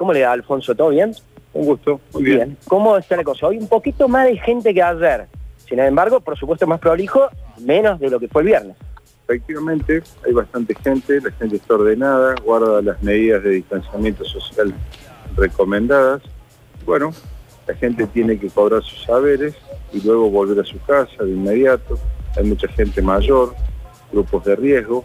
¿Cómo le da, Alfonso? ¿Todo bien? Un gusto, muy bien. ¿Cómo está la cosa? Hoy un poquito más de gente que ayer. Sin embargo, por supuesto, más prolijo, menos de lo que fue el viernes. Efectivamente, hay bastante gente, la gente está ordenada, guarda las medidas de distanciamiento social recomendadas. Bueno, la gente tiene que cobrar sus saberes y luego volver a su casa de inmediato. Hay mucha gente mayor, grupos de riesgo.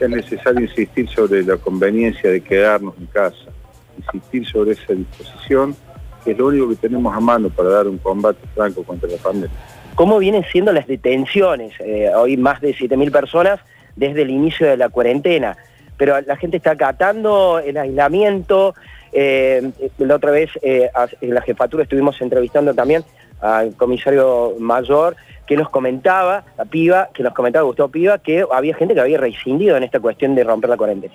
Es necesario insistir sobre la conveniencia de quedarnos en casa, insistir sobre esa disposición, que es lo único que tenemos a mano para dar un combate franco contra la pandemia. ¿Cómo vienen siendo las detenciones? Eh, hoy más de 7.000 personas desde el inicio de la cuarentena, pero la gente está acatando el aislamiento. Eh, la otra vez eh, en la jefatura estuvimos entrevistando también al comisario mayor que nos comentaba, la piba, que nos comentaba Gustavo Piva, que había gente que había rescindido en esta cuestión de romper la cuarentena.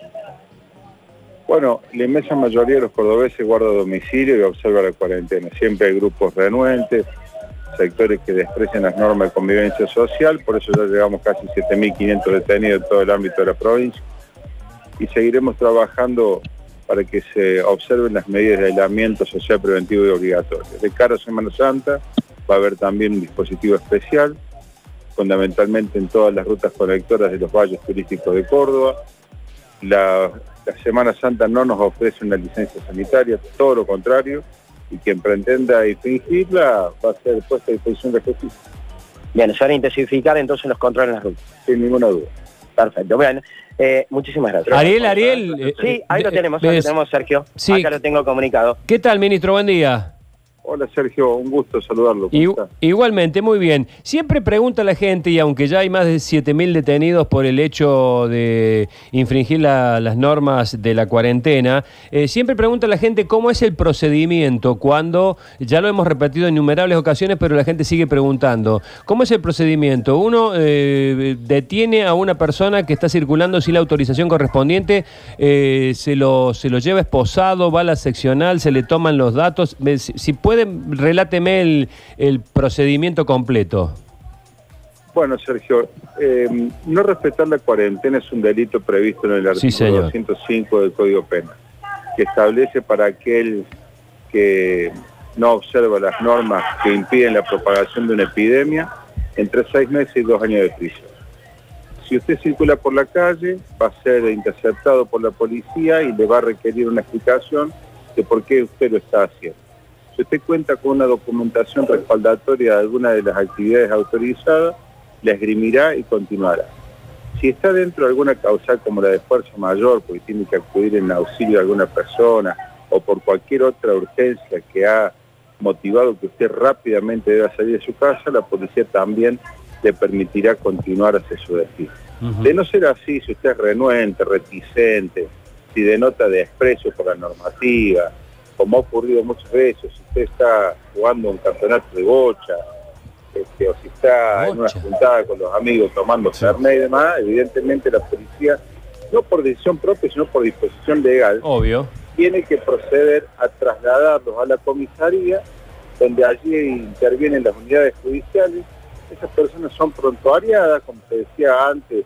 Bueno, la inmensa mayoría de los cordobeses guarda domicilio y observa la cuarentena. Siempre hay grupos renuentes, sectores que desprecian las normas de convivencia social, por eso ya llegamos casi 7.500 detenidos en todo el ámbito de la provincia y seguiremos trabajando para que se observen las medidas de aislamiento social preventivo y obligatorio. De cara a Semana Santa va a haber también un dispositivo especial, fundamentalmente en todas las rutas conectoras de los valles turísticos de Córdoba. La Semana Santa no nos ofrece una licencia sanitaria, todo lo contrario, y quien pretenda infringirla va a ser puesta a disposición de justicia. Bien, se van a intensificar entonces los controles en las rutas. Sin ninguna duda. Perfecto, bueno, eh, muchísimas gracias. Ariel, Ariel. Eh, sí, ahí lo tenemos, ahí lo tenemos, Sergio. Sí. Acá lo tengo comunicado. ¿Qué tal, ministro? Buen día. Hola Sergio, un gusto saludarlo. igualmente, muy bien. Siempre pregunta la gente, y aunque ya hay más de 7.000 detenidos por el hecho de infringir las normas de la cuarentena, eh, siempre pregunta la gente cómo es el procedimiento cuando, ya lo hemos repetido en innumerables ocasiones, pero la gente sigue preguntando, ¿cómo es el procedimiento? Uno eh, detiene a una persona que está circulando sin la autorización correspondiente, eh, se, lo, se lo lleva esposado, va a la seccional, se le toman los datos, si puede reláteme el, procedimiento completo. Bueno, Sergio, em, no respetar la cuarentena es un delito previsto en el artículo 205 del Código Penal, que establece para aquel que no observa las normas que impiden la propagación de una epidemia entre seis meses y dos años de prisión. Si usted circula por la calle, va a ser interceptado por la policía y le va a requerir una explicación de por qué usted lo está haciendo. Si usted cuenta con una documentación respaldatoria de alguna de las actividades autorizadas, la esgrimirá y continuará. Si está dentro de alguna causal como la de fuerza mayor, porque tiene que acudir en auxilio de alguna persona o por cualquier otra urgencia que ha motivado que usted rápidamente deba salir de su casa, la policía también le permitirá continuar hacia su destino. De no ser así, si usted es renuente, reticente, si denota desprecio por la normativa, como ha ocurrido muchas veces, si usted está jugando un campeonato de bocha, este, o si está en una juntada con los amigos tomando fernet y demás, evidentemente la policía, no por decisión propia, sino por disposición legal, Obvio. tiene que proceder a trasladarlos a la comisaría, donde allí intervienen las unidades judiciales. Esas personas son prontuariadas, como se decía antes,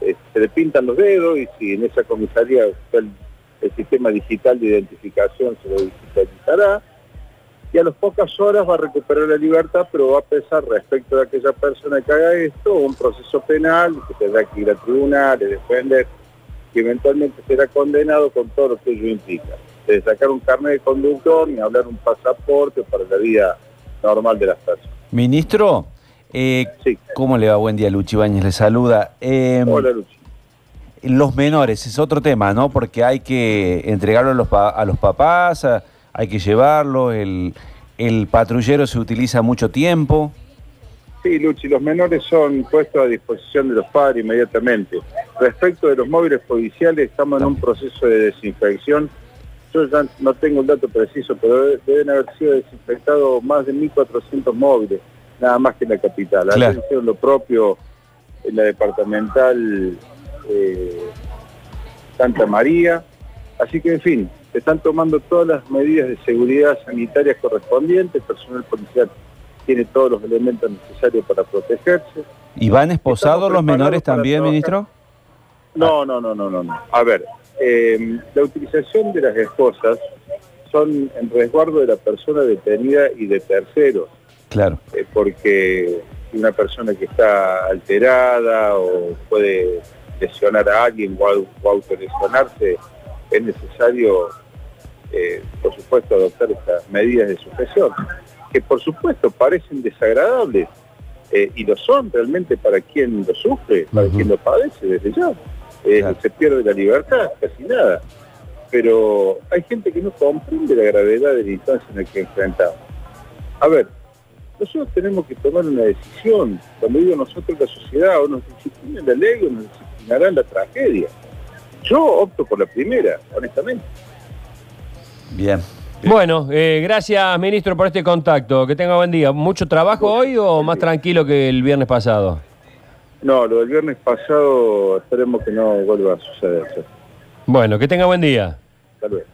se le pintan los dedos y si en esa comisaría el sistema digital de identificación se lo digitalizará y a las pocas horas va a recuperar la libertad, pero va a pesar respecto de aquella persona que haga esto un proceso penal que tendrá que ir a tribunales, defender, que eventualmente será condenado con todo lo que ello implica. De sacar un carnet de conductor ni hablar un pasaporte para la vida normal de las personas. Ministro, eh, ¿cómo le va? Buen día, Luchi Bañez le saluda. Eh, Hola, Luchi. Los menores es otro tema, ¿no? Porque hay que entregarlo a los, a los papás, hay que llevarlo, el, patrullero se utiliza mucho tiempo. Sí, Luchi, los menores son puestos a disposición de los padres inmediatamente. Respecto de los móviles policiales, estamos en un proceso de desinfección. Yo ya no tengo el dato preciso, pero deben haber sido desinfectados más de 1.400 móviles, nada más que en la capital. Claro. lo propio en la departamental eh, Santa María. Así que, en fin, se están tomando todas las medidas de seguridad sanitarias correspondientes, el personal policial tiene todos los elementos necesarios para protegerse. ¿Y van esposados los menores también, ministro? No, no, no, no, no, no. A ver, eh, la utilización de las esposas son en resguardo de la persona detenida y de terceros. Claro. Eh, porque una persona que está alterada o puede lesionar a alguien o, autolesionarse, es necesario, eh, por supuesto, adoptar estas medidas de sujeción, que por supuesto parecen desagradables eh, y lo son realmente para quien lo sufre, para quien lo padece desde ya. Se pierde la libertad, casi nada pero hay gente que no comprende la gravedad de la instancia en la que enfrentamos. A ver, nosotros tenemos que tomar una decisión. Cuando digo nosotros, la sociedad, o nos disciplina la ley o nos disciplinará la tragedia. Yo opto por la primera, honestamente. Bien. Bueno, eh, gracias ministro por este contacto. Que tenga buen día. ¿Mucho trabajo hoy o más tranquilo que el viernes pasado? No, lo del viernes pasado esperemos que no vuelva a suceder. Bueno, que tenga buen día. Hasta luego.